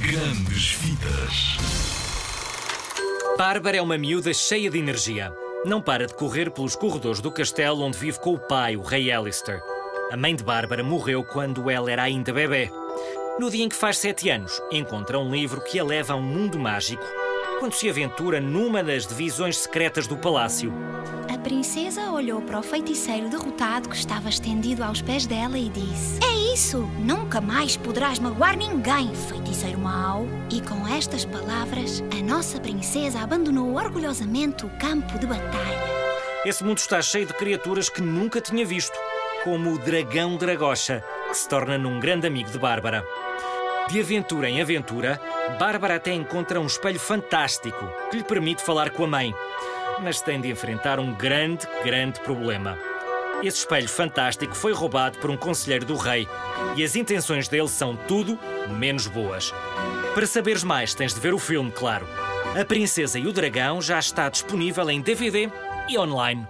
Grandes Vidas. Bárbara é uma miúda cheia de energia. Não para de correr pelos corredores do castelo onde vive com o pai, o rei Alistair. A mãe de Bárbara morreu quando ela era ainda bebê. No dia em que faz sete anos, encontra um livro que a leva a um mundo mágico quando se aventura numa das divisões secretas do palácio. A princesa olhou para o feiticeiro derrotado que estava estendido aos pés dela e disse: É isso! Nunca mais poderás magoar ninguém, feiticeiro mau. E com estas palavras, a nossa princesa abandonou orgulhosamente o campo de batalha. Esse mundo está cheio de criaturas que nunca tinha visto, como o dragão Dragocha, que se torna num grande amigo de Bárbara. De aventura em aventura, Bárbara até encontra um espelho fantástico que lhe permite falar com a mãe. Mas tem de enfrentar um grande, grande problema. Esse espelho fantástico foi roubado por um conselheiro do rei e as intenções dele são tudo menos boas. Para saberes mais, tens de ver o filme, claro. A Princesa e o Dragão já está disponível em DVD e online.